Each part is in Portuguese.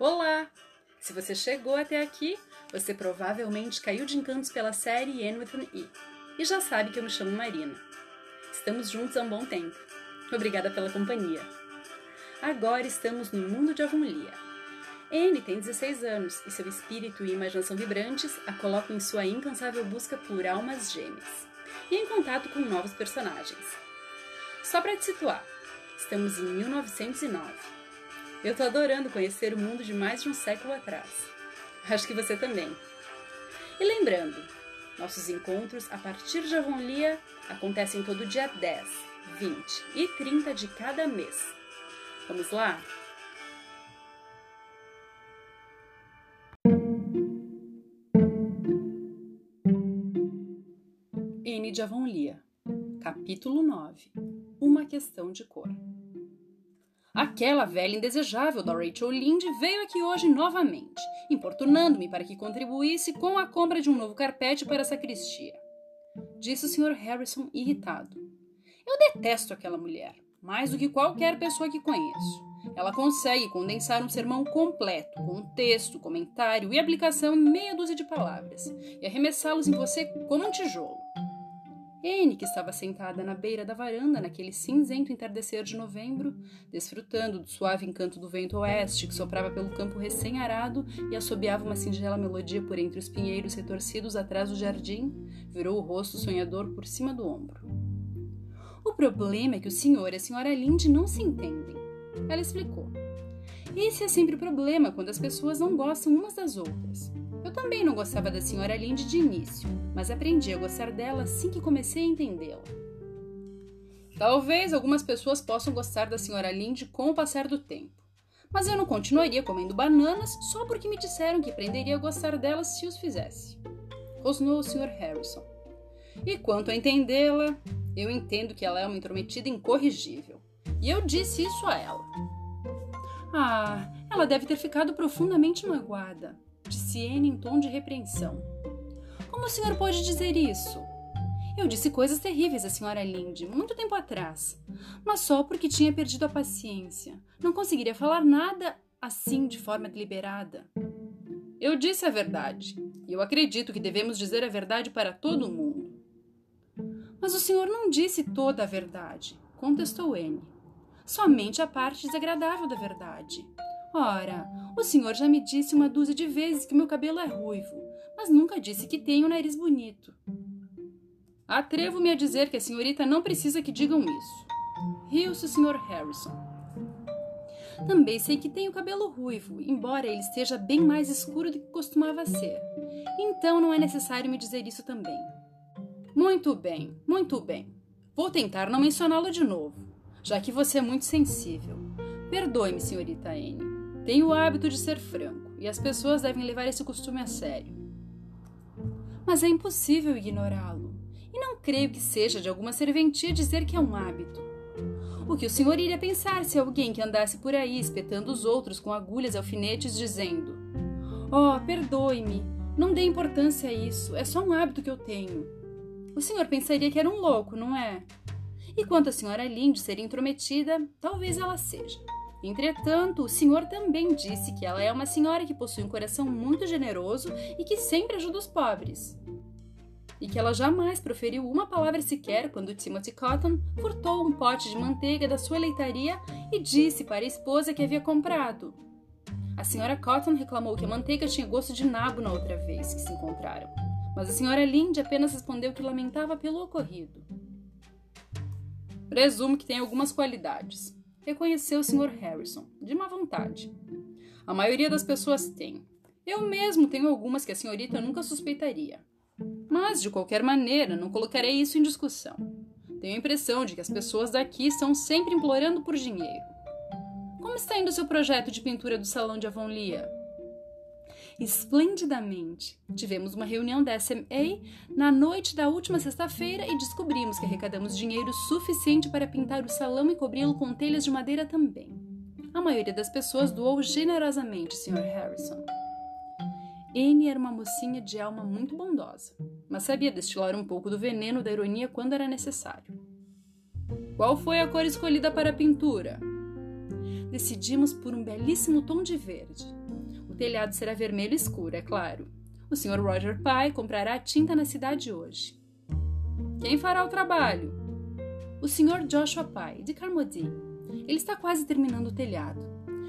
Olá! Se você chegou até aqui, você provavelmente caiu de encantos pela série N with an E e já sabe que eu me chamo Marina. Estamos juntos há um bom tempo. Obrigada pela companhia. Agora estamos no mundo de Avonlea. Anne tem 16 anos e seu espírito e imaginação vibrantes a colocam em sua incansável busca por almas gêmeas e em contato com novos personagens. Só para te situar, estamos em 1909. Eu tô adorando conhecer o mundo de mais de um século atrás. Acho que você também. E lembrando, nossos encontros a partir de Avonlea acontecem todo dia 10, 20 e 30 de cada mês. Vamos lá? N de Avonlea, capítulo 9 Uma questão de cor. Aquela velha indesejável da Rachel Lynde veio aqui hoje novamente, importunando-me para que contribuísse com a compra de um novo carpete para a sacristia. Disse o Sr. Harrison irritado. Eu detesto aquela mulher, mais do que qualquer pessoa que conheço. Ela consegue condensar um sermão completo, com texto, comentário e aplicação em meia dúzia de palavras, e arremessá-los em você como um tijolo. Anne, que estava sentada na beira da varanda naquele cinzento entardecer de novembro, desfrutando do suave encanto do vento oeste que soprava pelo campo recém-arado e assobiava uma singela melodia por entre os pinheiros retorcidos atrás do jardim, virou o rosto sonhador por cima do ombro. O problema é que o senhor e a senhora Linde não se entendem. Ela explicou. Esse é sempre o problema quando as pessoas não gostam umas das outras. Eu também não gostava da senhora Linde de início, mas aprendi a gostar dela assim que comecei a entendê-la. Talvez algumas pessoas possam gostar da senhora Linde com o passar do tempo, mas eu não continuaria comendo bananas só porque me disseram que aprenderia a gostar delas se os fizesse. Rosnou o Sr. Harrison. E quanto a entendê-la, eu entendo que ela é uma intrometida incorrigível. E eu disse isso a ela. Ah, ela deve ter ficado profundamente magoada disse Anne em tom de repreensão. Como o senhor pode dizer isso? Eu disse coisas terríveis à senhora Linde muito tempo atrás, mas só porque tinha perdido a paciência. Não conseguiria falar nada assim de forma deliberada. Eu disse a verdade, e eu acredito que devemos dizer a verdade para todo mundo. Mas o senhor não disse toda a verdade, contestou Anne. Somente a parte desagradável da verdade. Ora, o senhor já me disse uma dúzia de vezes que meu cabelo é ruivo, mas nunca disse que tenho um nariz bonito. Atrevo-me a dizer que a senhorita não precisa que digam isso. Riu-se o Sr. Harrison. Também sei que tenho cabelo ruivo, embora ele esteja bem mais escuro do que costumava ser. Então não é necessário me dizer isso também. Muito bem, muito bem. Vou tentar não mencioná-lo de novo, já que você é muito sensível. Perdoe-me, senhorita Anne. Tenho o hábito de ser franco, e as pessoas devem levar esse costume a sério. Mas é impossível ignorá-lo, e não creio que seja de alguma serventia dizer que é um hábito. O que o senhor iria pensar se alguém que andasse por aí espetando os outros com agulhas e alfinetes, dizendo: Oh, perdoe-me, não dê importância a isso, é só um hábito que eu tenho. O senhor pensaria que era um louco, não é? E quanto à senhora Linde ser intrometida, talvez ela seja. Entretanto, o senhor também disse que ela é uma senhora que possui um coração muito generoso e que sempre ajuda os pobres. E que ela jamais proferiu uma palavra sequer quando Timothy Cotton furtou um pote de manteiga da sua leitaria e disse para a esposa que havia comprado. A senhora Cotton reclamou que a manteiga tinha gosto de nabo na outra vez que se encontraram, mas a senhora Linde apenas respondeu que lamentava pelo ocorrido. Presumo que tem algumas qualidades, reconheceu o Sr. Harrison, de má vontade. A maioria das pessoas tem. Eu mesmo tenho algumas que a senhorita nunca suspeitaria. Mas, de qualquer maneira, não colocarei isso em discussão. Tenho a impressão de que as pessoas daqui estão sempre implorando por dinheiro. Como está indo o seu projeto de pintura do Salão de Avonlea? Esplendidamente. Tivemos uma reunião da SMA na noite da última sexta-feira e descobrimos que arrecadamos dinheiro suficiente para pintar o salão e cobri-lo com telhas de madeira também. A maioria das pessoas doou generosamente, Sr. Harrison. Anne era uma mocinha de alma muito bondosa, mas sabia destilar um pouco do veneno da ironia quando era necessário. Qual foi a cor escolhida para a pintura? decidimos por um belíssimo tom de verde. Telhado será vermelho escuro, é claro. O Sr. Roger Pye comprará tinta na cidade hoje. Quem fará o trabalho? O Sr. Joshua Pye, de Carmody. Ele está quase terminando o telhado.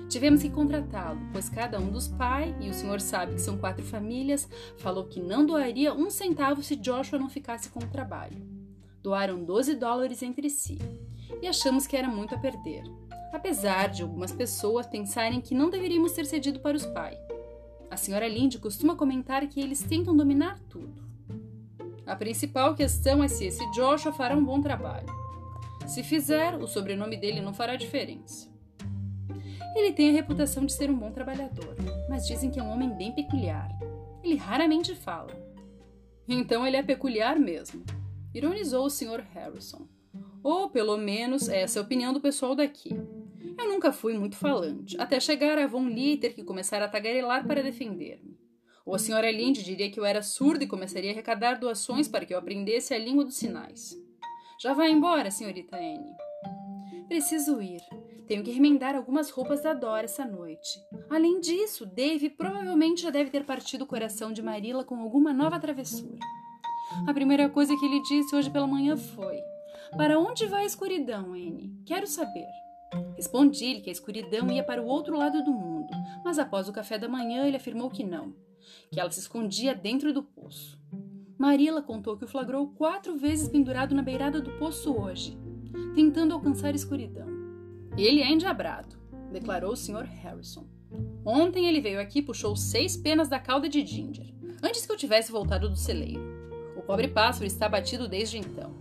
Tivemos que contratá-lo, pois cada um dos pais, e o senhor sabe que são quatro famílias, falou que não doaria um centavo se Joshua não ficasse com o trabalho. Doaram 12 dólares entre si, e achamos que era muito a perder, apesar de algumas pessoas pensarem que não deveríamos ter cedido para os pais. A senhora Lindy costuma comentar que eles tentam dominar tudo. A principal questão é se esse Joshua fará um bom trabalho. Se fizer, o sobrenome dele não fará diferença. Ele tem a reputação de ser um bom trabalhador, mas dizem que é um homem bem peculiar. Ele raramente fala. Então ele é peculiar mesmo, ironizou o Sr. Harrison. Ou, pelo menos, essa é a opinião do pessoal daqui. Eu nunca fui muito falante, até chegar a Von Lee ter que começar a tagarelar para defender-me. Ou a Sra. Linde diria que eu era surda e começaria a arrecadar doações para que eu aprendesse a língua dos sinais. Já vai embora, senhorita Anne. Preciso ir. Tenho que remendar algumas roupas da Dora essa noite. Além disso, Dave provavelmente já deve ter partido o coração de Marilla com alguma nova travessura. A primeira coisa que ele disse hoje pela manhã foi: Para onde vai a escuridão, Anne? Quero saber. Respondi-lhe que a escuridão ia para o outro lado do mundo, mas após o café da manhã ele afirmou que não, que ela se escondia dentro do poço. Marilla contou que o flagrou quatro vezes pendurado na beirada do poço hoje, tentando alcançar a escuridão. Ele é endiabrado, declarou o Sr. Harrison. Ontem ele veio aqui e puxou seis penas da cauda de Ginger, antes que eu tivesse voltado do celeiro. O pobre pássaro está abatido desde então.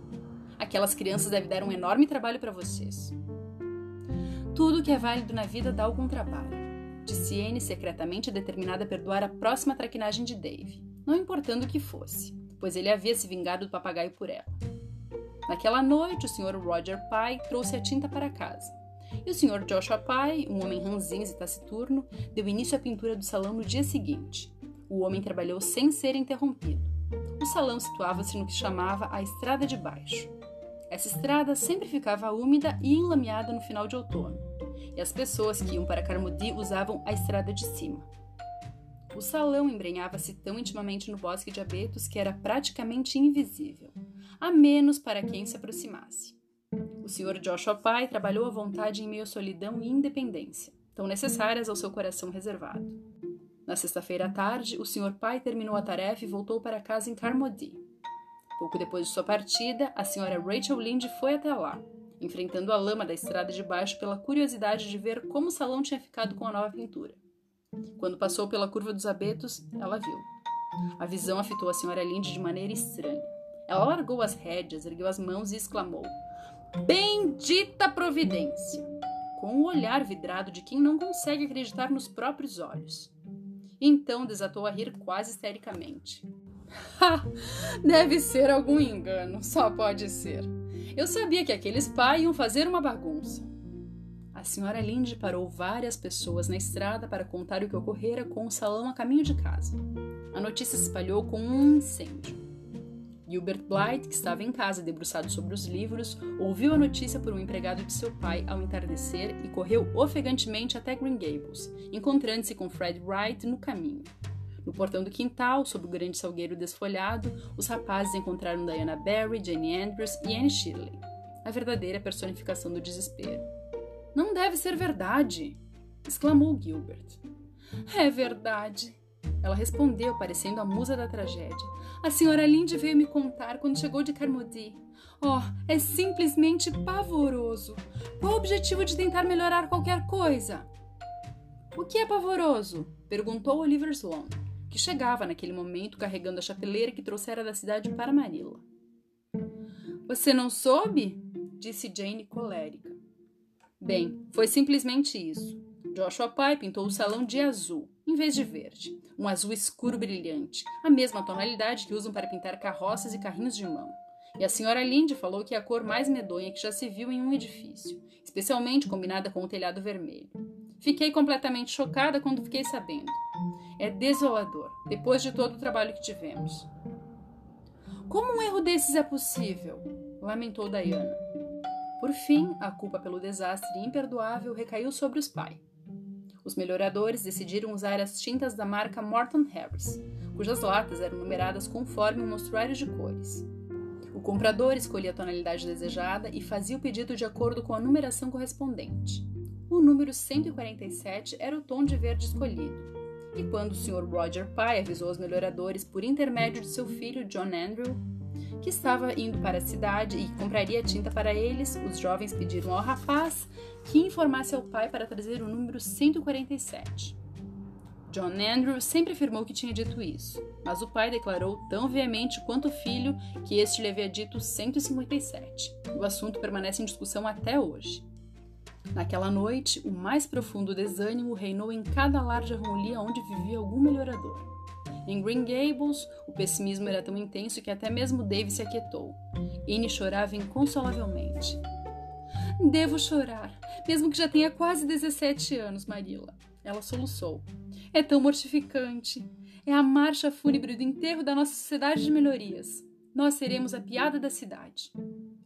Aquelas crianças devem dar um enorme trabalho para vocês. Tudo que é válido na vida dá algum trabalho, disse Anne secretamente determinada a perdoar a próxima traquinagem de Dave, não importando o que fosse, pois ele havia se vingado do papagaio por ela. Naquela noite, o Sr. Roger Pye trouxe a tinta para casa e o Sr. Joshua Pye, um homem ranzinza e taciturno, deu início à pintura do salão no dia seguinte. O homem trabalhou sem ser interrompido. O salão situava-se no que chamava a Estrada de Baixo. Essa estrada sempre ficava úmida e enlameada no final de outono, e as pessoas que iam para Carmody usavam a estrada de cima. O salão embrenhava-se tão intimamente no bosque de abetos que era praticamente invisível, a menos para quem se aproximasse. O Sr. Joshua Pai trabalhou à vontade em meio à solidão e independência, tão necessárias ao seu coração reservado. Na sexta-feira à tarde, o Sr. Pai terminou a tarefa e voltou para casa em Carmody. Pouco depois de sua partida, a Sra. Rachel Lynde foi até lá, enfrentando a lama da estrada de baixo pela curiosidade de ver como o salão tinha ficado com a nova pintura. Quando passou pela curva dos abetos, ela viu. A visão afitou a Sra. Lynde de maneira estranha. Ela largou as rédeas, ergueu as mãos e exclamou: Bendita providência! Com o olhar vidrado de quem não consegue acreditar nos próprios olhos. Então desatou a rir quase histericamente. Deve ser algum engano, só pode ser. Eu sabia que aqueles pais iam fazer uma bagunça. A senhora Linde parou várias pessoas na estrada para contar o que ocorrera com o salão a caminho de casa. A notícia se espalhou como um incêndio. Gilbert Blythe, que estava em casa debruçado sobre os livros, ouviu a notícia por um empregado de seu pai ao entardecer e correu ofegantemente até Green Gables, encontrando-se com Fred Wright no caminho. No portão do quintal, sob o grande salgueiro desfolhado, os rapazes encontraram Diana Barry, Jane Andrews e Anne Shirley, a verdadeira personificação do desespero. Não deve ser verdade! exclamou Gilbert. É verdade, ela respondeu, parecendo a musa da tragédia. A senhora Linde veio me contar quando chegou de Carmody. Oh, é simplesmente pavoroso. Qual o objetivo de tentar melhorar qualquer coisa? O que é pavoroso? perguntou Oliver Sloane, que chegava naquele momento carregando a chapeleira que trouxera da cidade para Marilla. Você não soube? disse Jane colérica. Bem, foi simplesmente isso. Joshua Pye pintou o salão de azul, em vez de verde, um azul escuro brilhante, a mesma tonalidade que usam para pintar carroças e carrinhos de mão. E a senhora Linde falou que é a cor mais medonha que já se viu em um edifício, especialmente combinada com o telhado vermelho. Fiquei completamente chocada quando fiquei sabendo. É desolador, depois de todo o trabalho que tivemos. Como um erro desses é possível? lamentou Diana. Por fim, a culpa pelo desastre imperdoável recaiu sobre os pai. Os melhoradores decidiram usar as tintas da marca Morton Harris, cujas latas eram numeradas conforme um mostruário de cores. O comprador escolhia a tonalidade desejada e fazia o pedido de acordo com a numeração correspondente. O número 147 era o tom de verde escolhido. E quando o Sr. Roger Pye avisou aos melhoradores por intermédio de seu filho John Andrew que estava indo para a cidade e compraria tinta para eles, os jovens pediram ao rapaz que informasse ao pai para trazer o número 147. John Andrew sempre afirmou que tinha dito isso, mas o pai declarou tão veemente quanto o filho que este lhe havia dito 157. O assunto permanece em discussão até hoje. Naquela noite, o mais profundo desânimo reinou em cada lar de Armolia onde vivia algum melhorador. Em Green Gables, o pessimismo era tão intenso que até mesmo Dave se aquietou. Anne chorava inconsolavelmente. Devo chorar, mesmo que já tenha quase 17 anos, Marilla. Ela soluçou. É tão mortificante. É a marcha fúnebre do enterro da nossa sociedade de melhorias. Nós seremos a piada da cidade.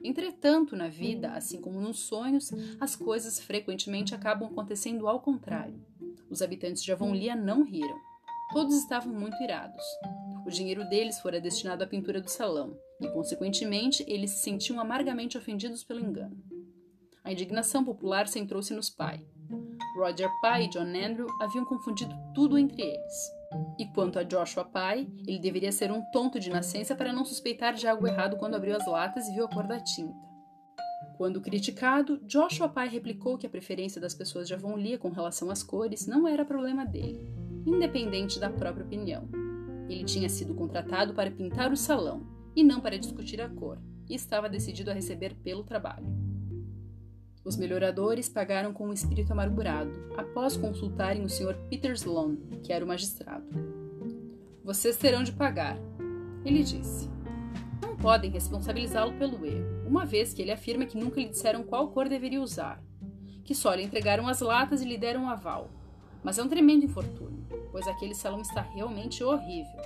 Entretanto, na vida, assim como nos sonhos, as coisas frequentemente acabam acontecendo ao contrário. Os habitantes de Avonlea não riram. Todos estavam muito irados. O dinheiro deles fora destinado à pintura do salão, e, consequentemente, eles se sentiam amargamente ofendidos pelo engano. A indignação popular centrou-se nos Pai. Roger Pye e John Andrew haviam confundido tudo entre eles. E quanto a Joshua Pye, ele deveria ser um tonto de nascença para não suspeitar de algo errado quando abriu as latas e viu a cor da tinta. Quando criticado, Joshua Pye replicou que a preferência das pessoas de Avonlea com relação às cores não era problema dele independente da própria opinião. Ele tinha sido contratado para pintar o salão e não para discutir a cor, e estava decidido a receber pelo trabalho. Os melhoradores pagaram com um espírito amargurado, após consultarem o Sr. Peter Sloan, que era o magistrado. Vocês terão de pagar, ele disse. Não podem responsabilizá-lo pelo erro, uma vez que ele afirma que nunca lhe disseram qual cor deveria usar, que só lhe entregaram as latas e lhe deram um aval. Mas é um tremendo infortúnio pois aquele salão está realmente horrível.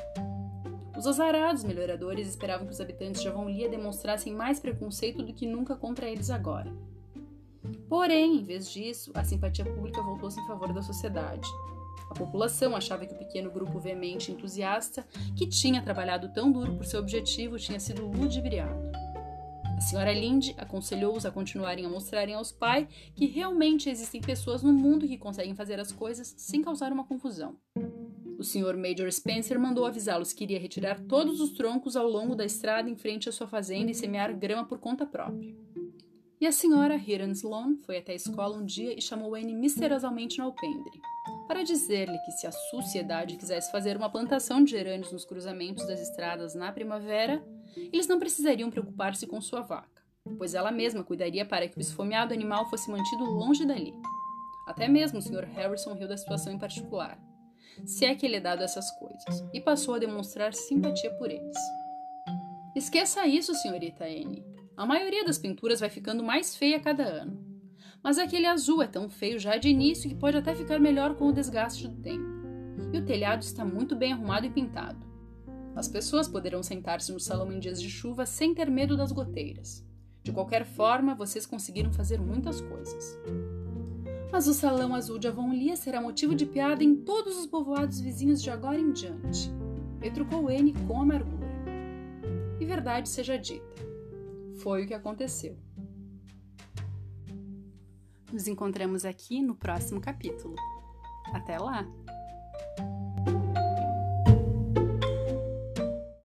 Os azarados melhoradores esperavam que os habitantes de Avonlea demonstrassem mais preconceito do que nunca contra eles agora. Porém, em vez disso, a simpatia pública voltou-se em favor da sociedade. A população achava que o pequeno grupo veemente entusiasta, que tinha trabalhado tão duro por seu objetivo, tinha sido ludibriado. A senhora Linde aconselhou-os a continuarem a mostrarem aos pais que realmente existem pessoas no mundo que conseguem fazer as coisas sem causar uma confusão. O Sr. Major Spencer mandou avisá-los que iria retirar todos os troncos ao longo da estrada em frente à sua fazenda e semear grama por conta própria. E a senhora Hiram Sloan foi até a escola um dia e chamou Anne misteriosamente no alpendre, para dizer-lhe que se a sociedade quisesse fazer uma plantação de gerânios nos cruzamentos das estradas na primavera, eles não precisariam preocupar-se com sua vaca, pois ela mesma cuidaria para que o esfomeado animal fosse mantido longe dali. Até mesmo o Sr. Harrison riu da situação em particular, se é que ele é dado essas coisas, e passou a demonstrar simpatia por eles. Esqueça isso, senhorita Anne. A maioria das pinturas vai ficando mais feia a cada ano. Mas aquele azul é tão feio já de início que pode até ficar melhor com o desgaste do tempo. E o telhado está muito bem arrumado e pintado. As pessoas poderão sentar-se no salão em dias de chuva sem ter medo das goteiras. De qualquer forma, vocês conseguiram fazer muitas coisas. Mas o salão azul de Avonlea será motivo de piada em todos os povoados vizinhos de agora em diante. Retrucou N com amargura. E verdade seja dita, foi o que aconteceu. Nos encontramos aqui no próximo capítulo. Até lá!